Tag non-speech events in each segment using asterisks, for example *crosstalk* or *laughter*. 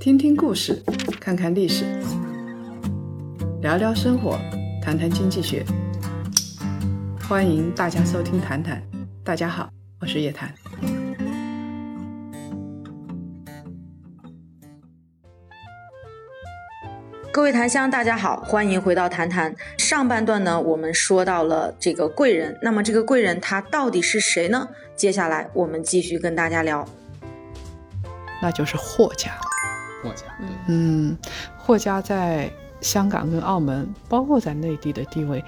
听听故事，看看历史，聊聊生活，谈谈经济学。欢迎大家收听《谈谈》，大家好，我是叶檀。各位檀香，大家好，欢迎回到谈谈。上半段呢，我们说到了这个贵人，那么这个贵人他到底是谁呢？接下来我们继续跟大家聊。那就是霍家。霍家，嗯，霍家在香港跟澳门，包括在内地的地位，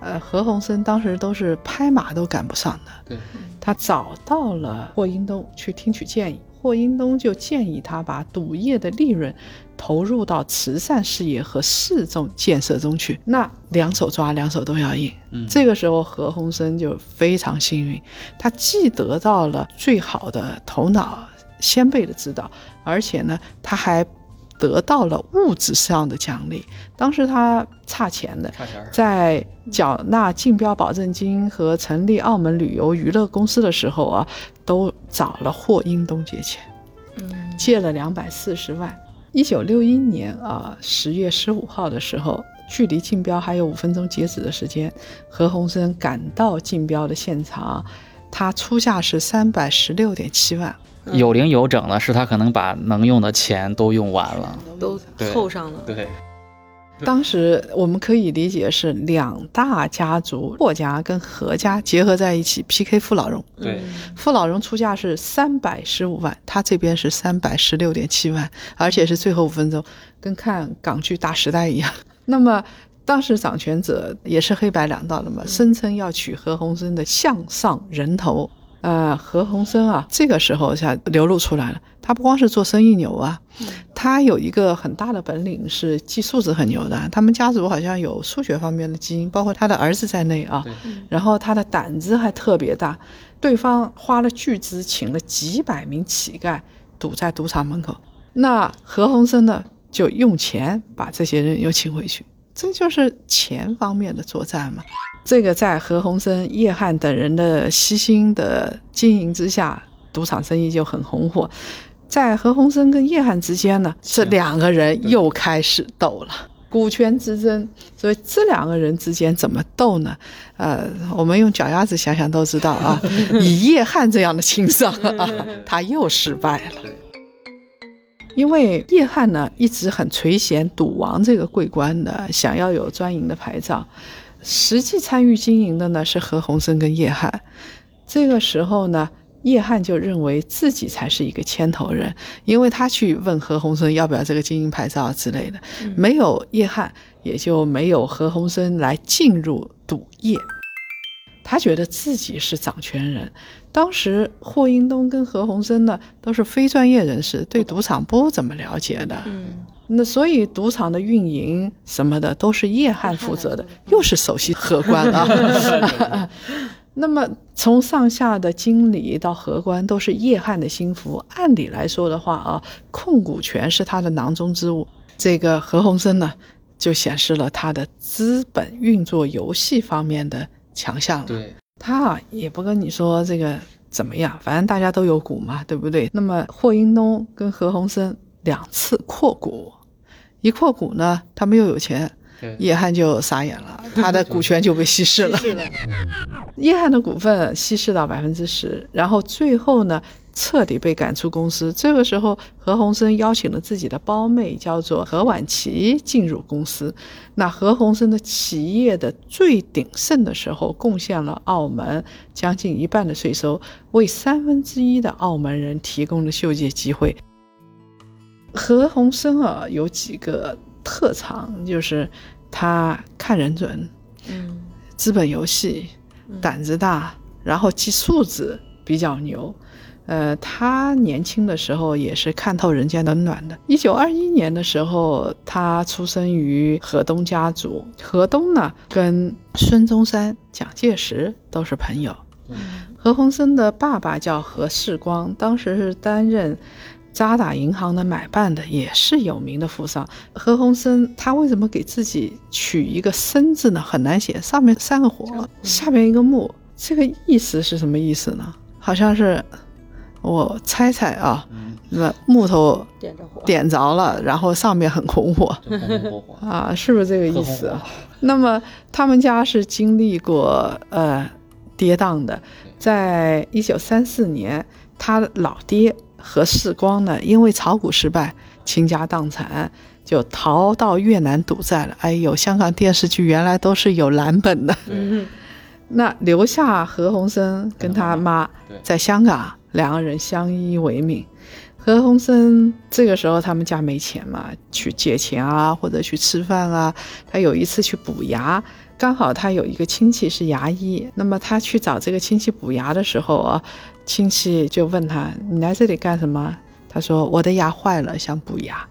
呃，何鸿燊当时都是拍马都赶不上的。对，他找到了霍英东去听取建议，霍英东就建议他把赌业的利润投入到慈善事业和市政建设中去。那两手抓，两手都要硬。嗯这个时候何鸿燊就非常幸运，他既得到了最好的头脑先辈的指导，而且呢，他还得到了物质上的奖励。当时他差钱的，差钱，在缴纳竞标保证金和成立澳门旅游娱乐公司的时候啊，都找了霍英东借钱，嗯借了两百四十万。一九六一年啊，十月十五号的时候，距离竞标还有五分钟截止的时间，何鸿燊赶到竞标的现场，他出价是三百十六点七万。有零有整的是他可能把能用的钱都用完了。都对凑上了。对，当时我们可以理解是两大家族霍家跟何家结合在一起 PK 傅老荣。对嗯傅老荣出价是三百十五万，他这边是三百十六点七万，而且是最后五分钟，跟看港剧《大时代》一样。*laughs* 那么当时掌权者也是黑白两道的嘛，声称要取何鸿燊的项上人头。呃，何鸿燊啊，这个时候才流露出来了。他不光是做生意牛啊，他有一个很大的本领是记数字很牛的。他们家族好像有数学方面的基因，包括他的儿子在内啊。然后他的胆子还特别大，对方花了巨资请了几百名乞丐堵在赌场门口，那何鸿燊呢就用钱把这些人又请回去，这就是钱方面的作战嘛。这个在何鸿燊、叶汉等人的悉心的经营之下，赌场生意就很红火。在何鸿燊跟叶汉之间呢，这两个人又开始斗了。股权之争，所以这两个人之间怎么斗呢？呃，我们用脚丫子想想都知道啊。*laughs* 以叶汉这样的情商啊，他又失败了。因为叶汉呢一直很垂涎赌王这个桂冠的，想要有专营的牌照。实际参与经营的呢是何鸿燊跟叶汉。这个时候呢，叶汉就认为自己才是一个牵头人，因为他去问何鸿燊要不要这个经营牌照之类的，没有叶汉，也就没有何鸿燊来进入赌业。他觉得自己是掌权人。当时霍英东跟何鸿燊呢都是非专业人士，对赌场不怎么了解的。嗯那所以赌场的运营什么的都是叶汉负责的，又是首席荷官啊。*laughs* 那么从上下的经理到荷官都是叶汉的心腹，按理来说的话啊，控股权是他的囊中之物。这个何鸿燊呢，就显示了他的资本运作游戏方面的强项了。对，他啊也不跟你说这个怎么样，反正大家都有股嘛，对不对？那么霍英东跟何鸿燊两次扩股，一扩股呢，他们又有钱，对叶汉就傻眼了，他的股权就被稀释了。叶汉的股份稀释到百分之十，然后最后呢，彻底被赶出公司。这个时候，何鸿燊邀请了自己的胞妹，叫做何婉琪进入公司。那何鸿燊的企业的最鼎盛的时候，贡献了澳门将近一半的税收，为三分之一的澳门人提供了就业机会。何鸿燊啊，有几个特长，就是他看人准，嗯资本游戏，胆子大，然后记数字比较牛。呃，他年轻的时候也是看透人间冷暖的。一九二一年的时候，他出生于河东家族。河东呢，跟孙中山、蒋介石都是朋友。何鸿燊的爸爸叫何世光，当时是担任渣打银行的买办的，也是有名的富商。何鸿燊他为什么给自己取一个“生”字呢？很难写，上面三个火，下面一个木，这个意思是什么意思呢？好像是我猜猜啊，那木头点着火，点着了，然后上面很红火。啊，是不是这个意思？那么他们家是经历过呃跌宕的，在一九三四年，他老爹何世光呢，因为炒股失败，倾家荡产，就逃到越南赌债了。哎呦，香港电视剧原来都是有蓝本的。嗯 *laughs* 那留下何鸿燊跟他妈在香港，两个人相依为命。何鸿燊这个时候他们家没钱嘛，去借钱啊，或者去吃饭啊。他有一次去补牙，刚好他有一个亲戚是牙医，那么他去找这个亲戚补牙的时候啊，亲戚就问他：“你来这里干什么？”他说：“我的牙坏了，想补牙。”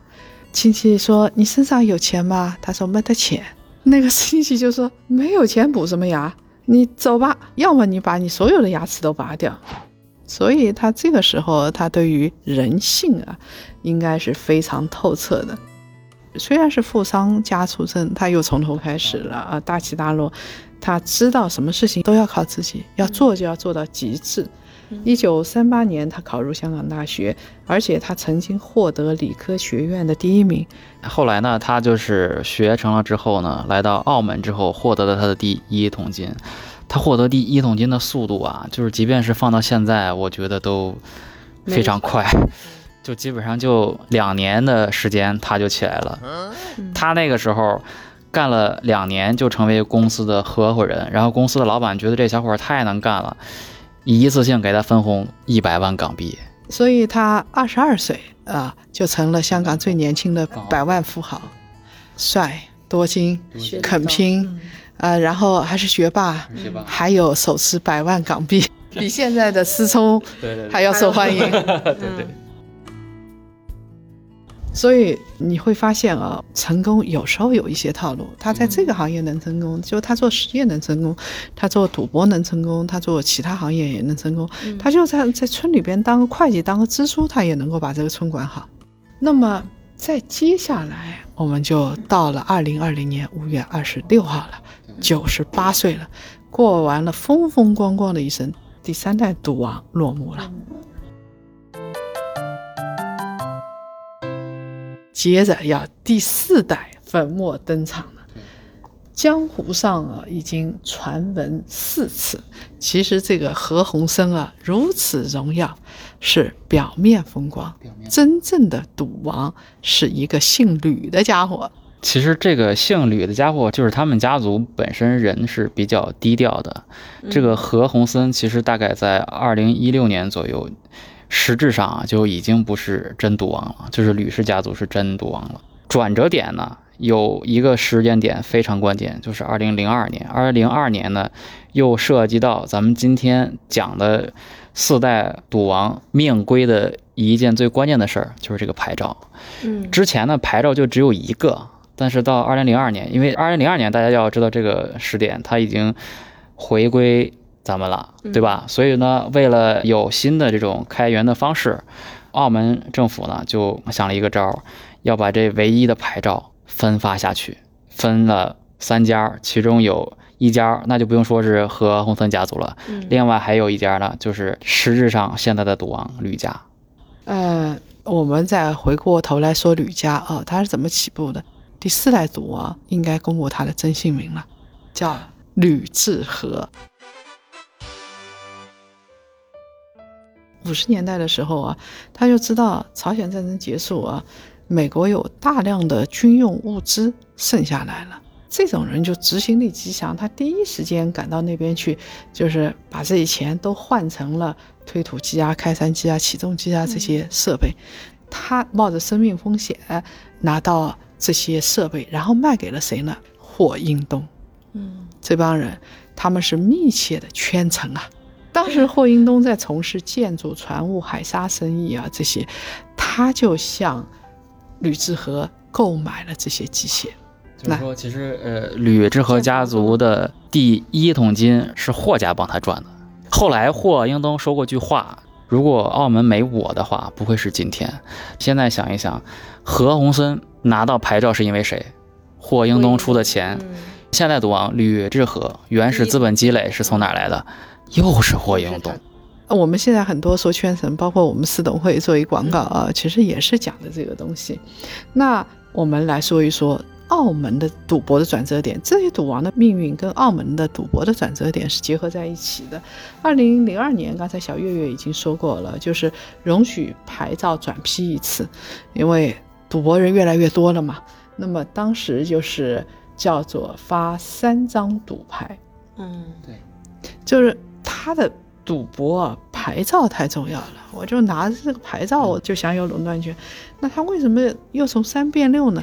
亲戚说：“你身上有钱吗？”他说：“没得钱。”那个亲戚就说：“没有钱补什么牙？你走吧，要么你把你所有的牙齿都拔掉。”所以他这个时候，他对于人性啊，应该是非常透彻的。虽然是富商家出身，他又从头开始了啊，大起大落。他知道什么事情都要靠自己，要做就要做到极致。一九三八年，他考入香港大学，而且他曾经获得理科学院的第一名。后来呢，他就是学成了之后呢，来到澳门之后，获得了他的第一桶金。他获得第一桶金的速度啊，就是即便是放到现在，我觉得都非常快，*laughs* 就基本上就两年的时间他就起来了。他那个时候干了两年就成为公司的合伙人，然后公司的老板觉得这小伙儿太能干了，一次性给他分红一百万港币。所以他二十二岁啊，就成了香港最年轻的百万富豪，帅、多金、肯拼，嗯呃，然后还是学霸，学霸？还有手持百万港币，*laughs* 比现在的思聪还要受欢迎。*laughs* 对对。*laughs* 所以你会发现啊，成功有时候有一些套路。他在这个行业能成功，就他做实业能成功，他做赌博能成功，他做其他行业也能成功。他就在在村里边当个会计，当个支书，他也能够把这个村管好。那么在接下来，我们就到了二零二零年五月二十六号了，九十八岁了，过完了风风光光的一生，第三代赌王落幕了。接着要第四代粉墨登场了。江湖上啊，已经传闻四次。其实这个何鸿燊啊，如此荣耀，是表面风光，真正的赌王是一个姓吕的家伙。其实这个姓吕的家伙，就是他们家族本身人是比较低调的。这个何鸿燊其实大概在二零一六年左右，实质上啊就已经不是真赌王了，就是吕氏家族是真赌王了。转折点呢，有一个时间点非常关键，就是二零零二年。二零零二年呢，又涉及到咱们今天讲的四代赌王命归的一件最关键的事儿，就是这个牌照。嗯之前呢，牌照就只有一个，但是到二零零二年，因为二零零二年大家要知道这个时点，它已经回归咱们了，对吧？所以呢，为了有新的这种开源的方式，澳门政府呢就想了一个招儿，要把这唯一的牌照分发下去，分了三家，其中有。一家那就不用说是何鸿燊家族了，嗯另外还有一家呢，就是实质上现在的赌王吕家。呃，我们再回过头来说吕家啊，他是怎么起步的？第四代赌王应该公布他的真姓名了，叫吕志和。五十年代的时候啊，他就知道朝鲜战争结束啊，美国有大量的军用物资剩下来了。这种人就执行力极强，他第一时间赶到那边去，就是把这些钱都换成了推土机啊、开山机啊、起重机啊这些设备。他冒着生命风险拿到这些设备，然后卖给了谁呢？霍英东。嗯这帮人，他们是密切的圈层啊。当时霍英东在从事建筑、船务、海沙生意啊，这些，他就向吕志和购买了这些机械。就是说，其实呃，吕志和家族的第一桶金是霍家帮他赚的。后来霍英东说过句话：“如果澳门没我的话，不会是今天。”现在想一想，何鸿燊拿到牌照是因为谁？霍英东出的钱。嗯现在赌王吕志和原始资本积累是从哪来的？又是霍英东。我们现在很多说圈层，包括我们四董会作为广告啊，其实也是讲的这个东西。那我们来说一说澳门的赌博的转折点，这些赌王的命运跟澳门的赌博的转折点是结合在一起的。二零零二年，刚才小月月已经说过了，就是容许牌照转批一次，因为赌博人越来越多了嘛。那么当时就是叫做发三张赌牌，嗯，对，就是他的赌博啊，牌照太重要了，我就拿着这个牌照我就享有垄断权。那他为什么又从三变六呢？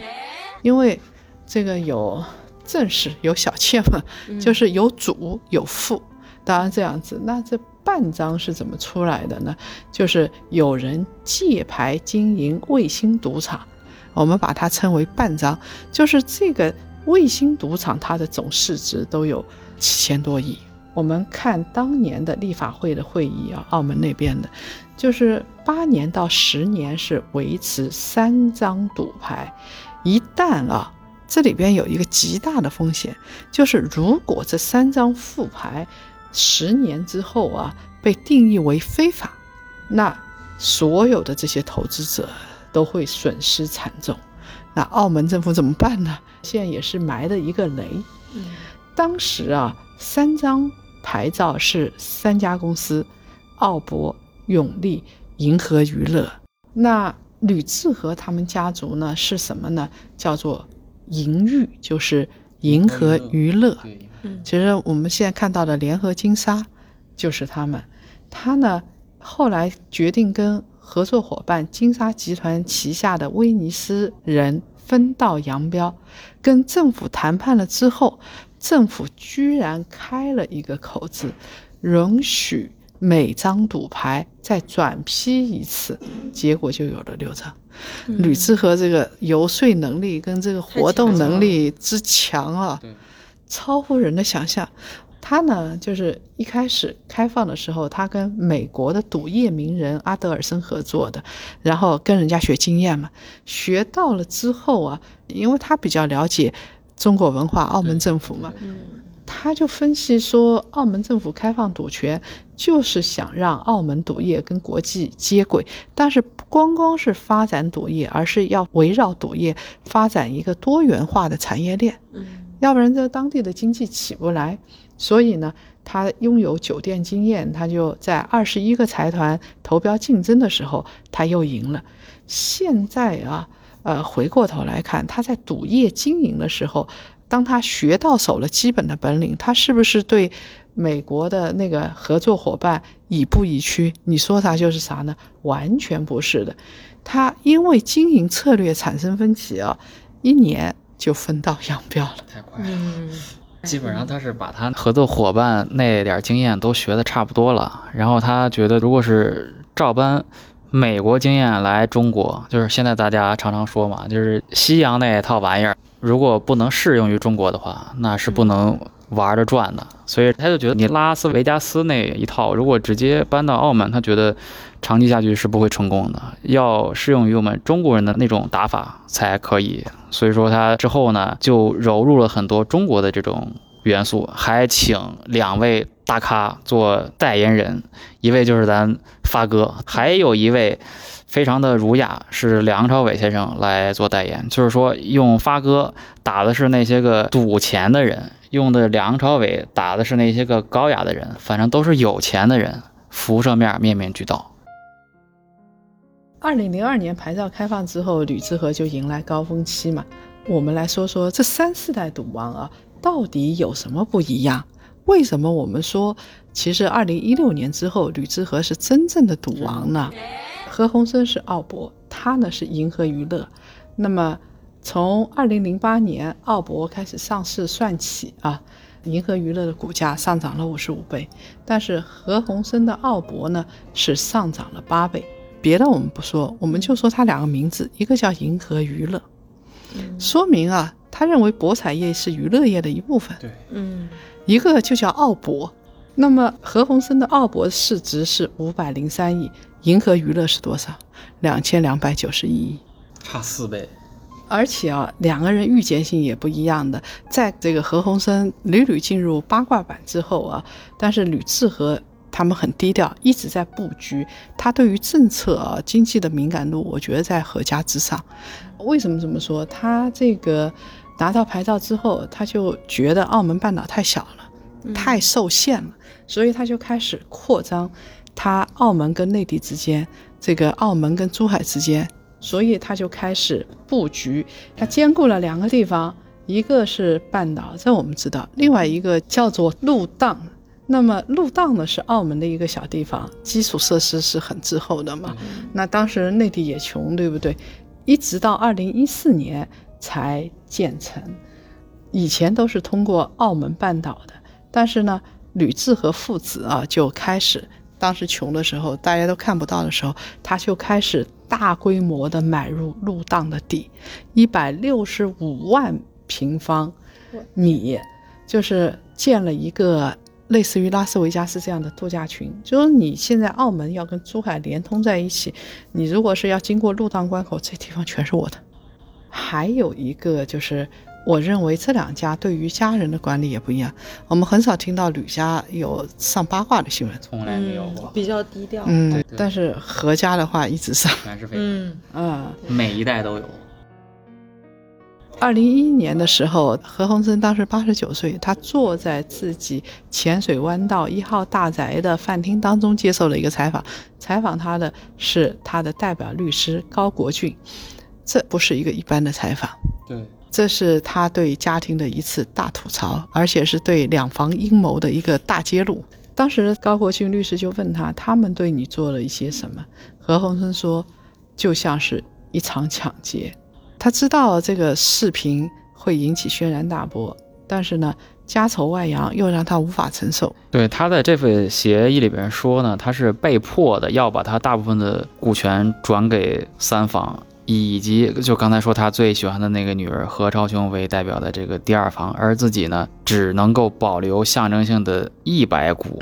因为这个有正室有小妾嘛，就是有主有副，当然这样子。那这半张是怎么出来的呢？就是有人借牌经营卫星赌场。我们把它称为半张，就是这个卫星赌场，它的总市值都有七千多亿。我们看当年的立法会的会议啊，澳门那边的，就是八年到十年是维持三张赌牌，一旦啊，这里边有一个极大的风险，就是如果这三张副牌十年之后啊被定义为非法，那所有的这些投资者。都会损失惨重，那澳门政府怎么办呢？现在也是埋的一个雷。嗯，当时啊，三张牌照是三家公司：澳博、永利、银河娱乐。那吕志和他们家族呢是什么呢？叫做银玉，就是银河娱乐。嗯，其实我们现在看到的联合金沙就是他们。他呢后来决定跟。合作伙伴金沙集团旗下的威尼斯人分道扬镳，跟政府谈判了之后，政府居然开了一个口子，允许每张赌牌再转批一次，结果就有了六张。吕志和这个游说能力跟这个活动能力之强啊，超乎人的想象。他呢，就是一开始开放的时候，他跟美国的赌业名人阿德尔森合作的，然后跟人家学经验嘛，学到了之后啊，因为他比较了解中国文化，澳门政府嘛，他就分析说，澳门政府开放赌权就是想让澳门赌业跟国际接轨，但是不光光是发展赌业，而是要围绕赌业发展一个多元化的产业链，要不然这当地的经济起不来。所以呢，他拥有酒店经验，他就在二十一个财团投标竞争的时候，他又赢了。现在啊，呃，回过头来看，他在赌业经营的时候，当他学到手了基本的本领，他是不是对美国的那个合作伙伴以步以趋？你说啥就是啥呢？完全不是的，他因为经营策略产生分歧啊，一年就分道扬镳了。太快了。基本上他是把他合作伙伴那点经验都学的差不多了，然后他觉得如果是照搬美国经验来中国，就是现在大家常常说嘛，就是西洋那套玩意儿，如果不能适用于中国的话，那是不能玩着转的。所以他就觉得你拉斯维加斯那一套，如果直接搬到澳门，他觉得长期下去是不会成功的，要适用于我们中国人的那种打法才可以。所以说他之后呢，就揉入了很多中国的这种元素，还请两位大咖做代言人，一位就是咱发哥，还有一位非常的儒雅，是梁朝伟先生来做代言。就是说用发哥打的是那些个赌钱的人，用的梁朝伟打的是那些个高雅的人，反正都是有钱的人，辐射面面面俱到。二零零二年牌照开放之后，吕志和就迎来高峰期嘛。我们来说说这三四代赌王啊，到底有什么不一样？为什么我们说，其实二零一六年之后，吕志和是真正的赌王呢？何鸿燊是澳博，他呢是银河娱乐。那么从二零零八年澳博开始上市算起啊，银河娱乐的股价上涨了五十五倍，但是何鸿燊的澳博呢是上涨了八倍。别的我们不说，我们就说他两个名字，一个叫银河娱乐，说明啊，他认为博彩业是娱乐业的一部分。对，嗯，一个就叫澳博，那么何鸿燊的澳博市值是五百零三亿，银河娱乐是多少？两千两百九十一亿，差四倍。而且啊，两个人预见性也不一样的。在这个何鸿燊屡屡进入八卦版之后啊，但是吕志和。他们很低调，一直在布局。他对于政策啊、经济的敏感度，我觉得在何家之上。为什么这么说？他这个拿到牌照之后，他就觉得澳门半岛太小了，太受限了，所以他就开始扩张他澳门跟内地之间，这个澳门跟珠海之间，所以他就开始布局，他兼顾了两个地方，一个是半岛，这我们知道，另外一个叫做陆荡。那么陆荡呢是澳门的一个小地方，基础设施是很滞后的嘛。那当时内地也穷，对不对？一直到二零一四年才建成，以前都是通过澳门半岛的。但是呢，吕雉和父子啊就开始，当时穷的时候，大家都看不到的时候，他就开始大规模的买入陆荡的地，一百六十五万平方米，就是建了一个。类似于拉斯维加斯这样的度假群，就是你现在澳门要跟珠海连通在一起，你如果是要经过陆荡关口，这地方全是我的。还有一个就是，我认为这两家对于家人的管理也不一样。我们很少听到吕家有上八卦的新闻，从来没有过，比较低调。嗯，但是何家的话一直上，全是非嗯。嗯，每一代都有。二零一一年的时候，何鸿燊当时八十九岁，他坐在自己浅水湾道一号大宅的饭厅当中接受了一个采访。采访他的是他的代表律师高国俊，这不是一个一般的采访，对，这是他对家庭的一次大吐槽，而且是对两房阴谋的一个大揭露。当时高国庆律师就问他，他们对你做了一些什么？何鸿燊说，就像是一场抢劫。他知道这个视频会引起轩然大波，但是呢，家丑外扬又让他无法承受。对他在这份协议里边说呢，他是被迫的要把他大部分的股权转给三房，以及就刚才说他最喜欢的那个女儿何超琼为代表的这个第二房，而自己呢，只能够保留象征性的一百股。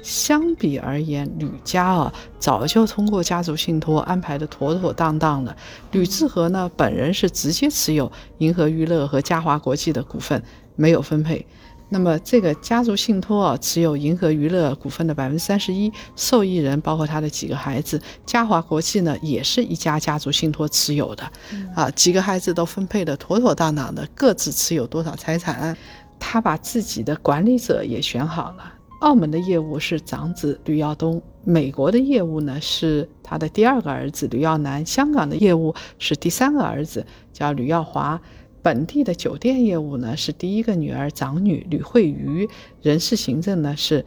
相比而言，吕家啊早就通过家族信托安排的妥妥当当了。吕志和呢本人是直接持有银河娱乐和嘉华国际的股份，没有分配。那么这个家族信托啊持有银河娱乐股份的百分之三十一，受益人包括他的几个孩子。嘉华国际呢也是一家家族信托持有的，啊几个孩子都分配的妥妥当当的，各自持有多少财产，他把自己的管理者也选好了。澳门的业务是长子吕耀东，美国的业务呢是他的第二个儿子吕耀南，香港的业务是第三个儿子叫吕耀华，本地的酒店业务呢是第一个女儿长女吕慧瑜，人事行政呢是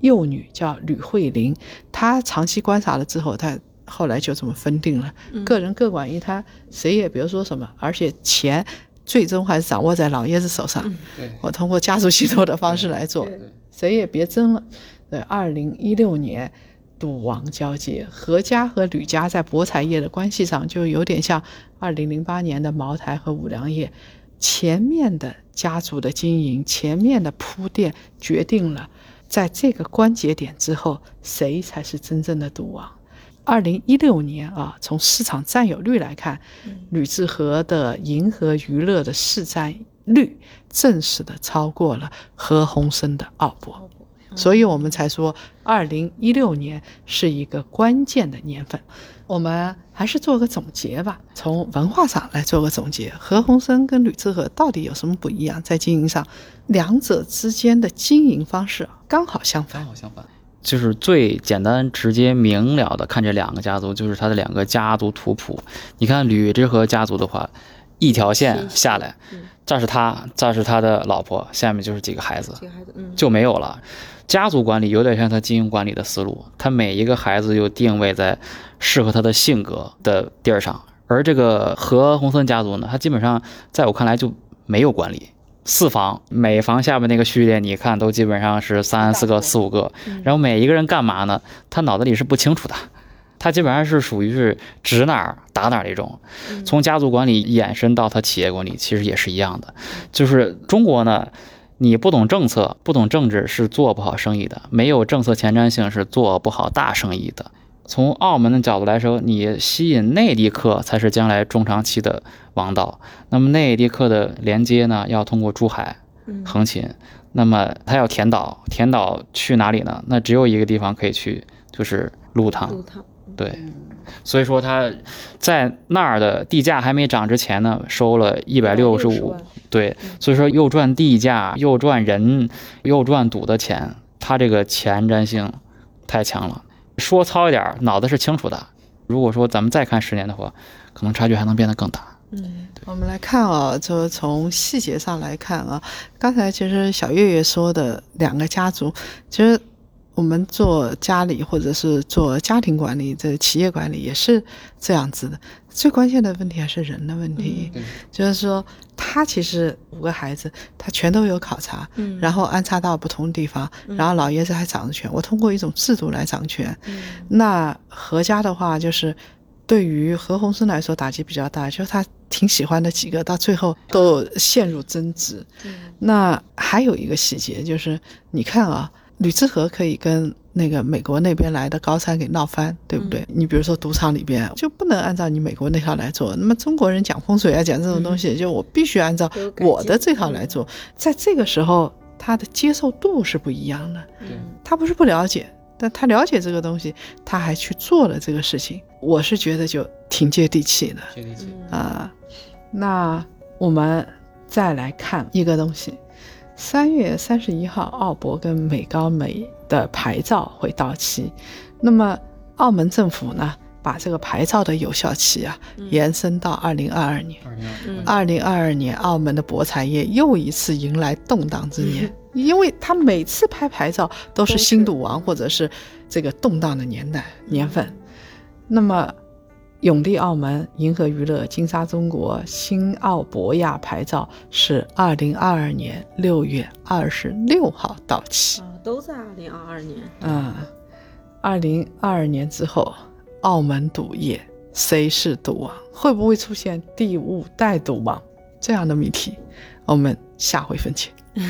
幼女叫吕慧玲。她长期观察了之后，她后来就这么分定了，个人各管一摊，谁也别说什么，而且钱最终还是掌握在老爷子手上。我通过家族信托的方式来做。谁也别争了。对二零一六年，赌王交接，何家和吕家在博彩业的关系上就有点像二零零八年的茅台和五粮液。前面的家族的经营，前面的铺垫，决定了在这个关节点之后，谁才是真正的赌王。二零一六年啊，从市场占有率来看，吕志和的银河娱乐的市占。率正式的超过了何鸿燊的奥博，所以我们才说二零一六年是一个关键的年份。我们还是做个总结吧，从文化上来做个总结。何鸿燊跟吕志和到底有什么不一样？在经营上，两者之间的经营方式刚好相反。刚好相反，就是最简单、直接、明了的看这两个家族，就是他的两个家族图谱。你看吕志和家族的话，一条线下来。这是他，这是他的老婆，下面就是几个孩子，嗯，就没有了。家族管理有点像他经营管理的思路，他每一个孩子又定位在适合他的性格的地儿上。而这个何鸿燊家族呢，他基本上在我看来就没有管理。四房，每房下面那个序列，你看都基本上是三四个、四五个，然后每一个人干嘛呢？他脑子里是不清楚的。他基本上是属于是指哪儿打哪儿那种，从家族管理延伸到他企业管理，其实也是一样的。就是中国呢，你不懂政策、不懂政治是做不好生意的，没有政策前瞻性是做不好大生意的。从澳门的角度来说，你吸引内地客才是将来中长期的王道。那么内地客的连接呢，要通过珠海、横琴。那么他要填岛，填岛去哪里呢？那只有一个地方可以去，就是鹿塘。鹿塘，对，所以说他在那儿的地价还没涨之前呢，收了一百六十五，对，所以说又赚地价，又赚人，又赚赌的钱，他这个前瞻性太强了。说糙一点儿，脑子是清楚的。如果说咱们再看十年的话，可能差距还能变得更大。嗯我们来看啊，就从细节上来看啊，刚才其实小月月说的两个家族，其实我们做家里或者是做家庭管理、这企业管理也是这样子的。最关键的问题还是人的问题，嗯就是说他其实五个孩子，他全都有考察，嗯然后安插到不同地方，然后老爷子还掌着权。我通过一种制度来掌权。嗯那何家的话，就是对于何鸿燊来说打击比较大，就是他挺喜欢的几个，到最后都陷入争执。那还有一个细节就是，你看啊，吕志和可以跟那个美国那边来的高参给闹翻，对不对？你比如说赌场里边就不能按照你美国那套来做，那么中国人讲风水啊，讲这种东西，就我必须按照我的这套来做。在这个时候，他的接受度是不一样的。他不是不了解，但他了解这个东西，他还去做了这个事情，我是觉得就挺接地气的接地气。啊、那我们再来看一个东西，三月三十一号，澳博跟美高美的牌照会到期，那么澳门政府呢，把这个牌照的有效期啊延伸到二零二二年。二零嗯二零二二年，澳门的博彩业又一次迎来动荡之年，因为他每次拍牌照都是新赌王或者是这个动荡的年代年份。那么，永利澳门、银河娱乐、金沙中国、新澳博亚牌照是二零二二年六月二十六号到期。啊，都在二零二二年。嗯，二零二二年之后，澳门赌业谁是赌王？会不会出现第五代赌王这样的谜题？我们下回分解。*laughs*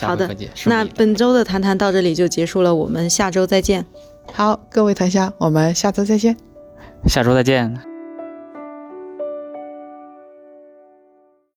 好的下回分解。那本周的谈谈到这里就结束了，我们下周再见。好，各位檀香，我们下周再见。下周再见。